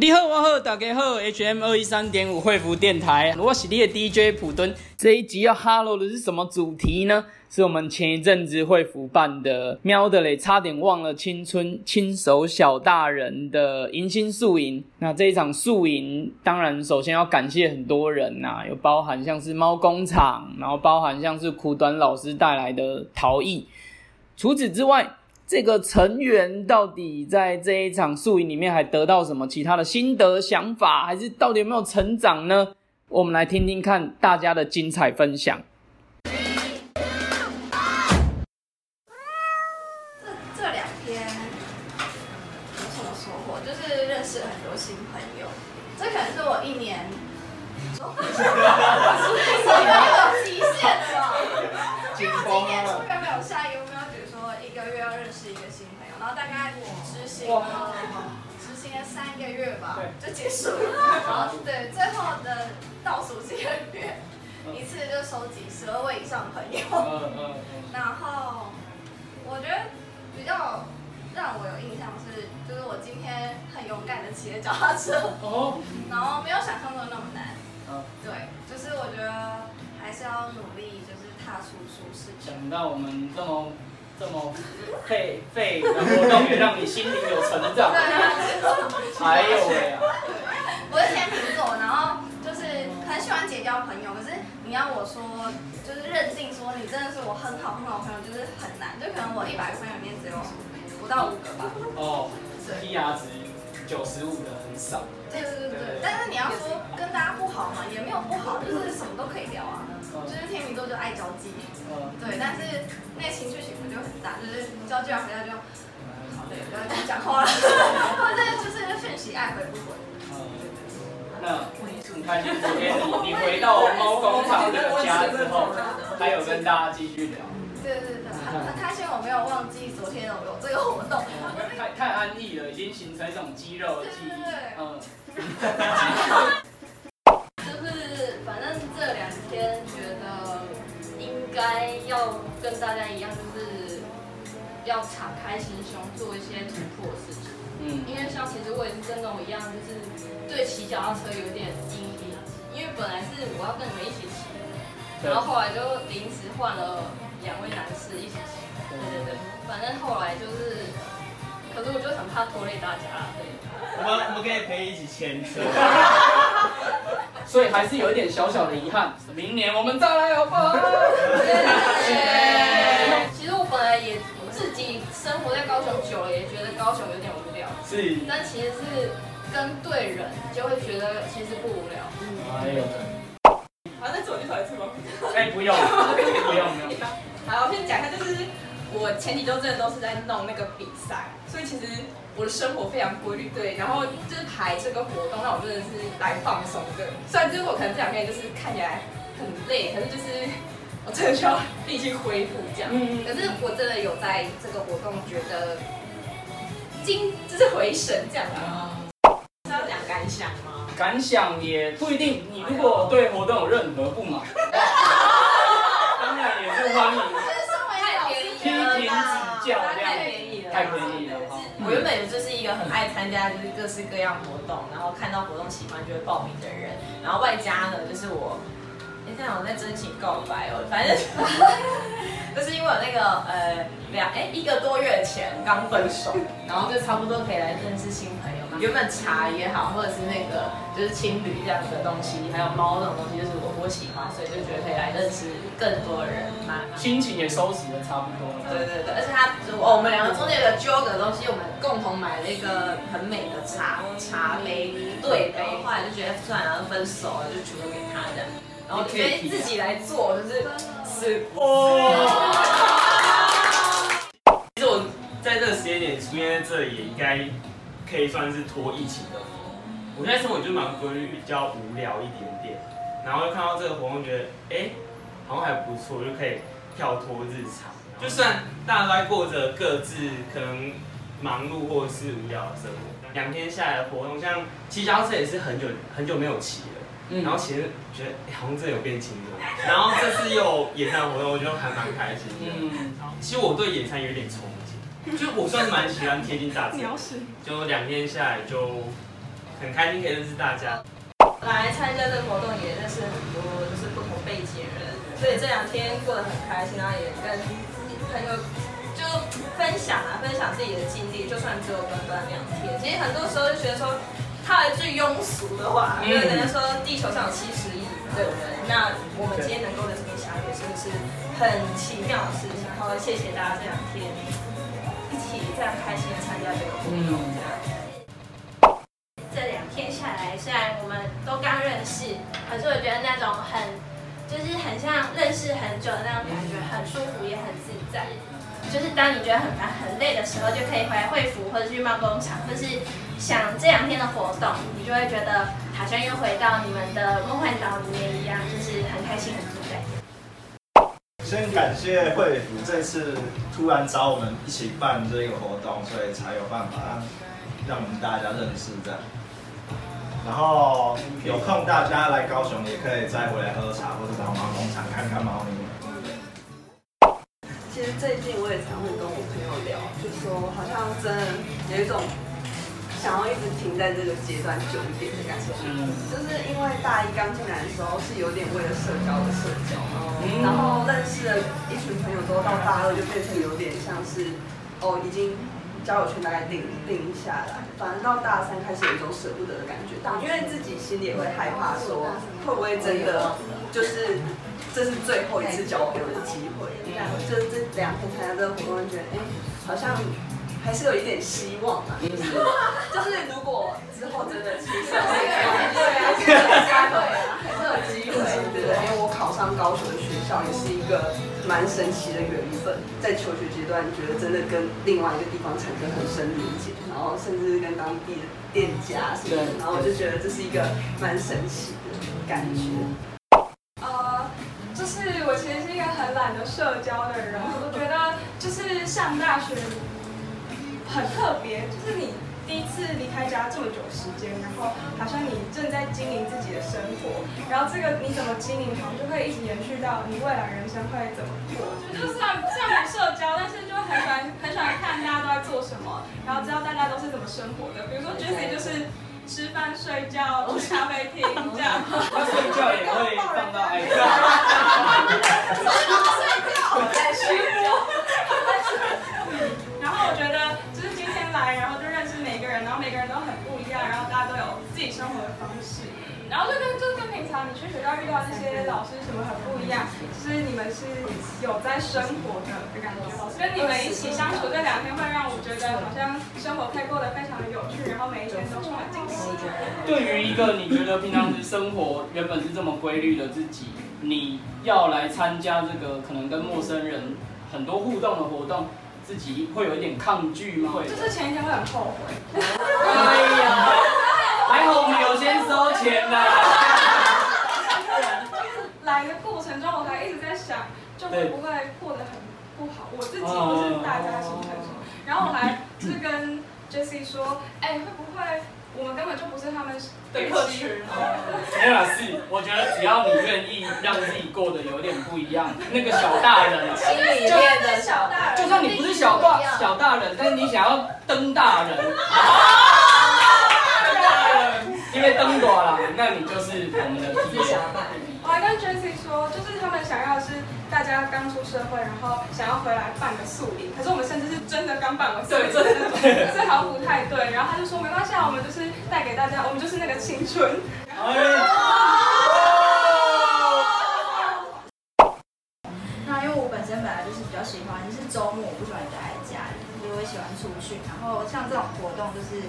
你好，我好，大家好，H.M. 二一三点五惠福电台，我是你的 DJ 普敦。这一集要 Hello 的是什么主题呢？是我们前一阵子惠福办的喵的嘞，差点忘了青春亲手小大人的迎新宿营。那这一场宿营，当然首先要感谢很多人呐，有包含像是猫工厂，然后包含像是苦短老师带来的陶艺。除此之外，这个成员到底在这一场宿营里面还得到什么其他的心得想法，还是到底有没有成长呢？我们来听听看大家的精彩分享。要认识一个新朋友，然后大概执行了执行了三个月吧，就结束了。然 后对，最后的倒数几个月，一次就收集十二位以上朋友。然后我觉得比较让我有印象是，就是我今天很勇敢的骑了脚踏车，然后没有想象中那么难。对，就是我觉得还是要努力，就是踏出舒适圈。想到我们这么这么费费的活动，也让你心灵有成长。还有呀，我是天秤座，然后就是很喜欢结交朋友，可是你要我说，就是认定说你真的是我很好很好朋友，就是很难。就可能我一百个朋友里面只有不到五个吧。哦，P 值九十五的很少。对对对对，但是你要说跟大家不好嘛，也没有不好，就是什么都可以聊啊。就是天秤座就爱交际，对，但是那情绪起伏就很大，就是交际完回家就，好累，不要再讲话了，或者就是讯息爱回不回。那很开心，昨天你你回到猫工厂的家之后，还有跟大家继续聊。对对对，很开心我没有忘记昨天有有这个活动。太太安逸了，已经形成一种肌肉的记忆。嗯。大家一样，就是要敞开心胸做一些突破的事情。嗯。因为像其实我也是跟我一样，就是对骑脚踏车有点阴影，因为本来是我要跟你们一起骑，然后后来就临时换了两位男士一起骑。对对对。反正后来就是，可是我就很怕拖累大家，对。我们我们可以陪你一起牵车，所以还是有一点小小的遗憾。明年我们再来好不好？其实我本来也自己生活在高雄久了，也觉得高雄有点无聊。是。但其实是跟对人，就会觉得其实不无聊。哎呦。好，那走就走一次吗？哎，不用，不用，不用。好，我先讲一下，就是我前几周真的都是在弄那个比赛，所以其实。我的生活非常规律，对，然后就是排这个活动，那我真的是来放松的。虽然就是我可能这两天就是看起来很累，可是就是我真的需要力气恢复这样。嗯可是我真的有在这个活动觉得精，就是回神这样啊。是要讲感想吗？感想也不一定。你如果对活动有任何不满，当然也是欢迎。太便宜了。我原本就是一个很爱参加就是各式各样活动，然后看到活动喜欢就会报名的人，然后外加呢就是我，哎，这样我在真情告白哦，反正 就是因为我那个呃两哎一个多月前刚分手，然后就差不多可以来认识新朋友。原本茶也好，或者是那个就是青旅这样的东西，还有猫这种东西，就是我我喜欢，所以就觉得可以来认识更多人嘛。心情也收拾的差不多了。对对对，而且他我们两个中间有个揪的东西，我们共同买了一个很美的茶茶杯对杯，后来就觉得算了，分手了，就全部给他的，然后觉得自己来做就是是哦。其实我在这个时间点出现在这里，也应该。可以算是拖疫情的福。我现在生活就蛮规律，比较无聊一点点，然后又看到这个活动，觉得哎，好像还不错，就可以跳脱日常。就算大家都在过着各自可能忙碌或者是无聊的生活，两天下来的活动，像骑脚车也是很久很久没有骑了，嗯然后其实觉得好像真的有变轻了，然后这次又野餐活动，我觉得还蛮开心的。嗯，其实我对野餐有点憧憬，就我算是蛮喜欢贴近大自然，就两天下来就很开心可以认识大家。来参加这个活动也认识很多就是不同背景的人，所以这两天过得很开心，然后也跟朋友就分享啊，分享自己的经历，就算只有短短两天，其实很多时候就觉得说，套一句庸俗的话，因为人家说地球上有七十亿的人，那我们今天能够在这边相遇，是不是很奇妙的事情？然后谢谢大家这两天一起这样开心的参加这个活动，这样。觉得那种很，就是很像认识很久的那种感觉，很舒服也很自在。就是当你觉得很烦很累的时候，就可以回来惠福或者去梦工厂，或是想这两天的活动，你就会觉得好像又回到你们的梦幻岛里面一样，就是很开心很自在。先感谢惠福这次突然找我们一起办这个活动，所以才有办法让我们大家认识这样。然后有空大家来高雄也可以再回来喝茶，或者到猫农场看看猫咪。其实最近我也常会跟我朋友聊，就说好像真的有一种想要一直停在这个阶段久一点的感觉。嗯。就是因为大一刚进来的时候是有点为了社交的社交，然后认识了一群朋友之后，到大二就变成有点像是哦已经。交友圈大概定定下来，反正到大三开始有一种舍不得的感觉，因为自己心里也会害怕，说会不会真的就是这是最后一次交朋友的机会。就这两天参加这个活动，觉得哎，好像还是有一点希望嘛。就是如果之后真的出社会，对啊，还是有机会啊，还是有机会，对不对？因为我考上高雄的学校也是一个。蛮神奇的缘分，在求学阶段觉得真的跟另外一个地方产生很深连接，然后甚至跟当地的店家什么，然后我就觉得这是一个蛮神奇的感觉。呃，就是我其实是一个很懒得社交的人，我觉得就是上大学很特别，就是你。第一次离开家这么久时间，然后好像你正在经营自己的生活，然后这个你怎么经营好像，就会一直延续到你未来人生会怎么过。就算虽然不社交，但是就很喜欢很喜欢看大家都在做什么，然后知道大家都是怎么生活的。比如说 Jessie 就是吃饭、睡觉、去咖啡厅这样。他睡觉也会放到 i 然 的方式，然后就跟就跟平常你去学校遇到那些老师什么很不一样，就是你们是有在生活的的感觉，跟你们一起相处这两天会让我觉得好像生活可以过得非常的有趣，然后每一天都充满惊喜。对于一个你觉得平常是生活原本是这么规律的自己，你要来参加这个可能跟陌生人很多互动的活动。自己会有一点抗拒吗？会，就是前一天会很后悔。哎呀，还好我们有先收钱呢。来的过程中，我还一直在想，就会不会过得很不好？我自己不是大家心态什么？然后我还是跟 Jessie 说，哎，会不会？我们根本就不是他们的客群。没有是，我觉得只要你愿意让自己过得有点不一样，那个小大人，心里面的小大人，就算你不是小大小大人，但是你想要登大人，大人，因为登多了，那你就是我们的小大人。我还跟 Jessie 说，就是他们想要是。大家刚出社会，然后想要回来办个宿礼，可是我们甚至是真的刚办完宿营，真的这好像不太对。然后他就说没关系，啊，我们就是带给大家，我们就是那个青春。那因为我本身本来就是比较喜欢，就是周末我不喜欢待在家里，我喜欢出去。然后像这种活动，就是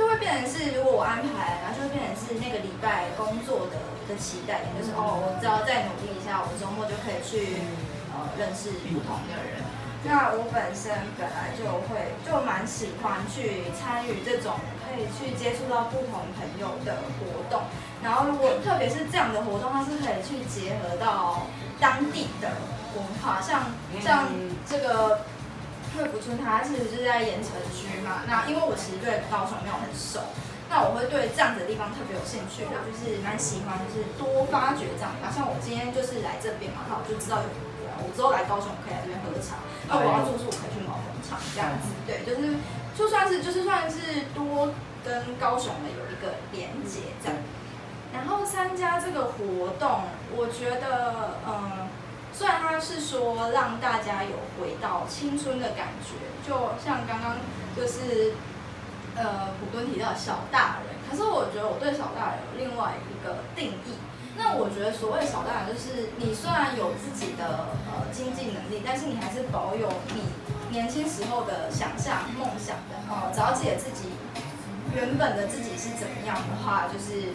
就会变成是，如果我安排，然后就会变成是那个礼拜工作的。的期待点就是哦，我只要再努力一下，我周末就可以去呃认识不同的人。那我本身本来就会就蛮喜欢去参与这种可以去接触到不同朋友的活动。然后如果特别是这样的活动，它是可以去结合到当地的文化，像像这个惠福村，它是就是在盐城区嘛。那因为我其实对高雄没有很熟。那我会对这样子的地方特别有兴趣，我就是蛮喜欢，就是多发掘这样。然后像我今天就是来这边嘛，那我就知道有，我之后来高雄可以来这边喝茶，那我要住宿我可以去毛工厂这样子，对，就是就算是就是算是多跟高雄的有一个连接这样。然后参加这个活动，我觉得，嗯，虽然他是说让大家有回到青春的感觉，就像刚刚就是，呃，普敦提到小大人，可是我觉得我对小大人有另外一个定义。那我觉得所谓小大人，就是你虽然有自己的呃经济能力，但是你还是保有你年轻时候的想象、梦想的，呃，只要记得自己原本的自己是怎么样的话，就是。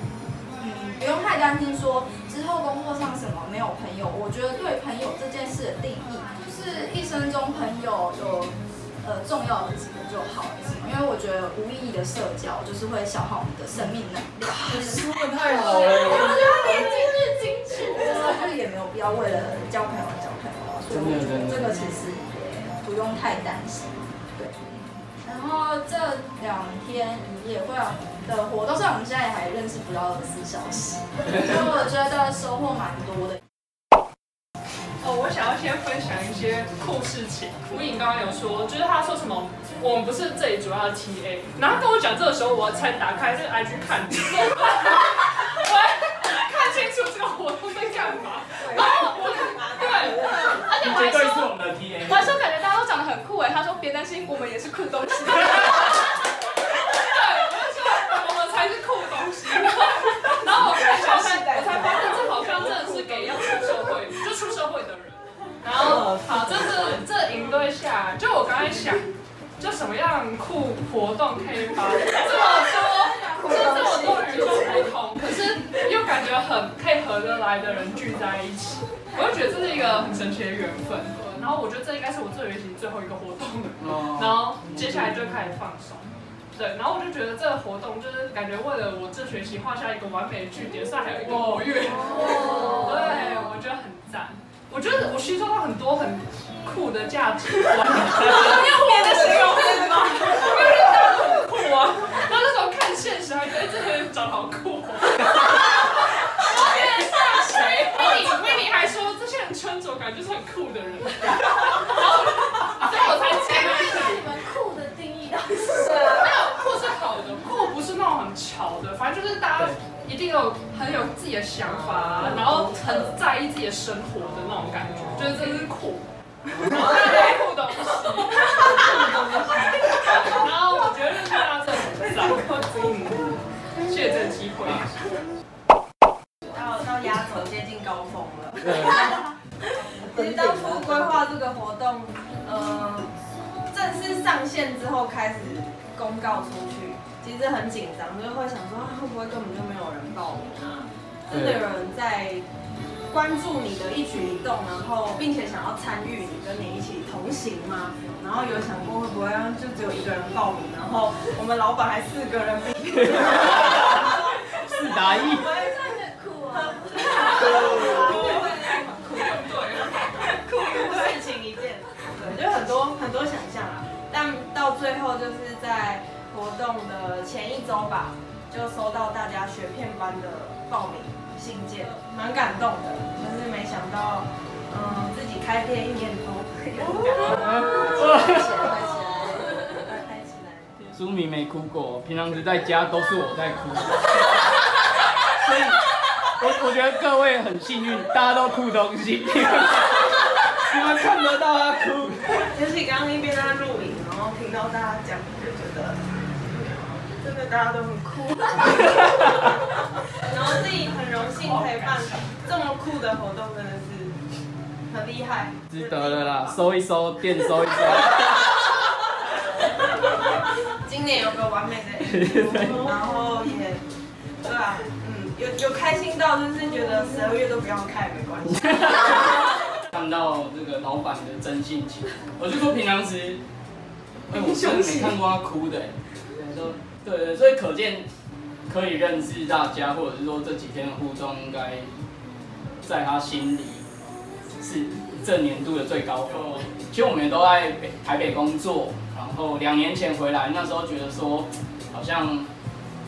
嗯，不用太担心说之后工作上什么没有朋友。我觉得对朋友这件事的定义，就是一生中朋友有呃重要的几个就好了，因为我觉得无意义的社交就是会消耗你的生命能量。说的太好了，我觉得连金句金句，就是也没有必要为了交朋友而交朋友啊。所以我觉得这个其实也不用太担心。对。然后这两天也会有。的活动，虽然我们现在还认识不到二十四小时，所以我觉得收获蛮多的。哦，我想要先分享一些酷事情。吴颖刚刚有说，就是他说什么，我们不是这里主要的 TA，然后跟我讲这个时候，我才打开这个 IG 看，我看清楚这个活动在干嘛。然后我看，对，而且我还说，我还说感觉大家都长得很酷哎，他说别担心，我们也是酷东西。然后我才发现，我才发现这好像真的是给要出社会，就出社会的人。然后好，这是这营队下，就我刚才想，就什么样酷活动可以把这么多，就这么多与众不同，可是又感觉很配合得来的人聚在一起，我就觉得这是一个很神奇的缘分。然后我觉得这应该是我这学期最后一个活动了，然后接下来就开始放松。对，然后我就觉得这个活动就是感觉为了我这学期画下一个完美的句点，算还有一个活跃。对，我觉得很赞。我觉得我吸收到很多很酷的价值观。你有别的形容词吗？因为大家都很酷啊。然后那时候看现实，还觉得这个人长得好酷。我天，吓谁？威尼，威尼还说这些人穿着感觉就是很酷的人。然后，所以我才接了一下。你们酷的定义到底是好的，酷不是那种？很潮的，反正就是大家一定有很有自己的想法，己的生活的那种感觉，觉得真是酷，然后酷东西，然后我觉得认识大家真的很赞，谢谢这个机会。到到压轴接近高峰了，其实当初规划这个活动，呃，正式上线之后开始公告出去。其实很紧张，就会想说会不会根本就没有人报名啊？真的有人在关注你的一举一动，然后并且想要参与你，跟你一起同行吗？然后有想过会不会就只有一个人报名，然后我们老板还四个人，四打一，酷啊！酷事情一件，对，就很多很多想象啊，但到最后就是在。活动的前一周吧，就收到大家学片班的报名信件，蛮感动的。就是没想到，嗯，自己开店一年多，开起来，开起来，苏明没哭过，平常时在家都是我在哭。所以，我我觉得各位很幸运，大家都哭东西，你们看得到他哭。就是刚刚一边在录影，然后听到大家讲，就觉得。真的大家都很酷，然后自己很荣幸可以办这么酷的活动，真的是很厉害，值得了啦，收一收，店收一收。今年有个完美的，然后也，对啊，嗯，有有开心到就是觉得十二月都不用开没关系。看到这个老板的真性情，我就说平常时，哎，我真的没看过他哭的，都。对对，所以可见可以认识大家，或者是说这几天的互动，应该在他心里是这年度的最高分。其实我们也都在北台北工作，然后两年前回来，那时候觉得说好像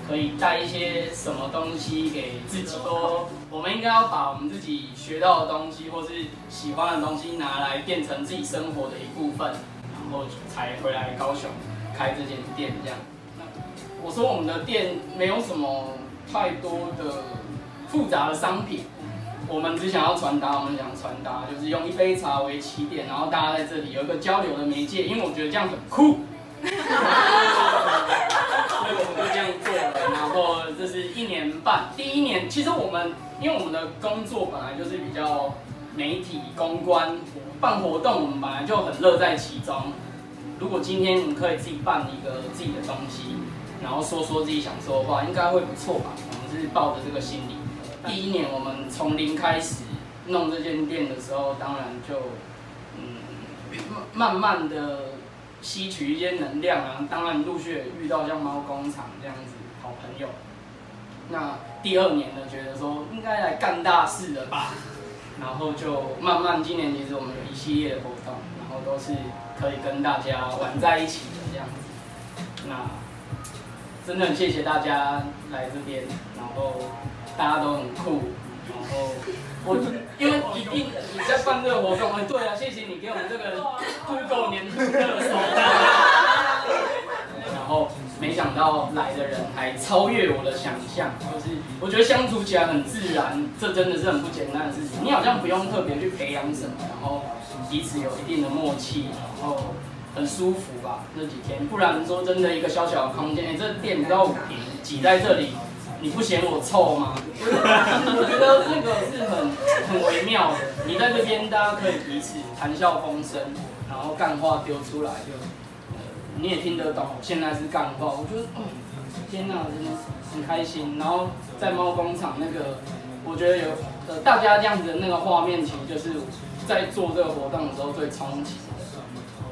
可以带一些什么东西给自己。说我们应该要把我们自己学到的东西，或是喜欢的东西拿来变成自己生活的一部分，然后才回来高雄开这间店这样。我说我们的店没有什么太多的复杂的商品，我们只想要传达，我们想传达就是用一杯茶为起点，然后大家在这里有一个交流的媒介，因为我觉得这样很酷。所以我们就这样做了，然后这是一年半。第一年其实我们因为我们的工作本来就是比较媒体公关办活动，我们本来就很乐在其中。如果今天你可以自己办一个自己的东西，然后说说自己想说的话，应该会不错吧？我们是抱着这个心理。第一年我们从零开始弄这间店的时候，当然就嗯慢慢的。吸取一些能量啊，当然陆续也遇到像猫工厂这样子好朋友。那第二年呢，觉得说应该来干大事了吧，然后就慢慢今年其实我们有一系列的活动，然后都是可以跟大家玩在一起的这样子。那真的很谢谢大家来这边，然后大家都很酷，然后。我因为一定你在办这个活动，对啊，谢谢你给我们这个兔狗年度热搜。然后没想到来的人还超越我的想象，就是我觉得相处起来很自然，这真的是很不简单的事情。你好像不用特别去培养什么，然后彼此有一定的默契，然后很舒服吧那几天。不然说真的，一个小小的空间，哎，这店不到五平，挤在这里。你不嫌我臭吗？我觉得那个是很很微妙的。你在这边，大家可以彼此谈笑风生，然后干话丢出来，就你也听得懂。现在是干话，我觉得，天哪，真的很开心。然后在猫工厂那个，我觉得有呃大家这样子的那个画面，其实就是在做这个活动的时候最冲击，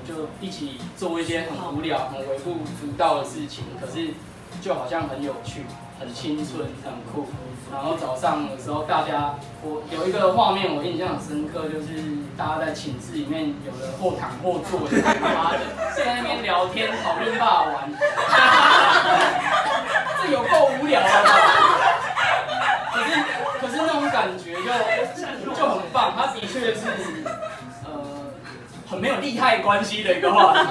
就一起做一些很无聊、很微不足道的事情，可是就好像很有趣。很青春，很酷。然后早上的时候，大家我有一个画面我印象很深刻，就是大家在寝室里面，有的或躺或坐，妈的在那边聊天讨论霸玩，这有够无聊的。可是可是那种感觉就就很棒，它的确是没有利害关系的一个话题。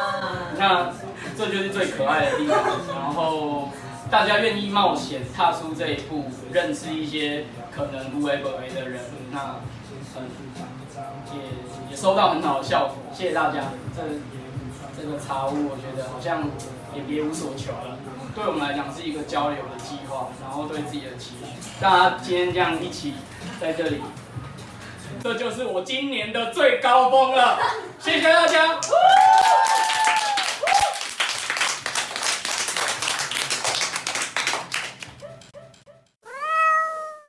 那这就是最可爱的地方。然后。大家愿意冒险踏出这一步，认识一些可能无为不为的人，那很也也收到很好的效果。谢谢大家，这这个茶屋我觉得好像也别无所求了。对我们来讲是一个交流的计划，然后对自己的期许。大家今天这样一起在这里，这就是我今年的最高峰了。谢谢大家。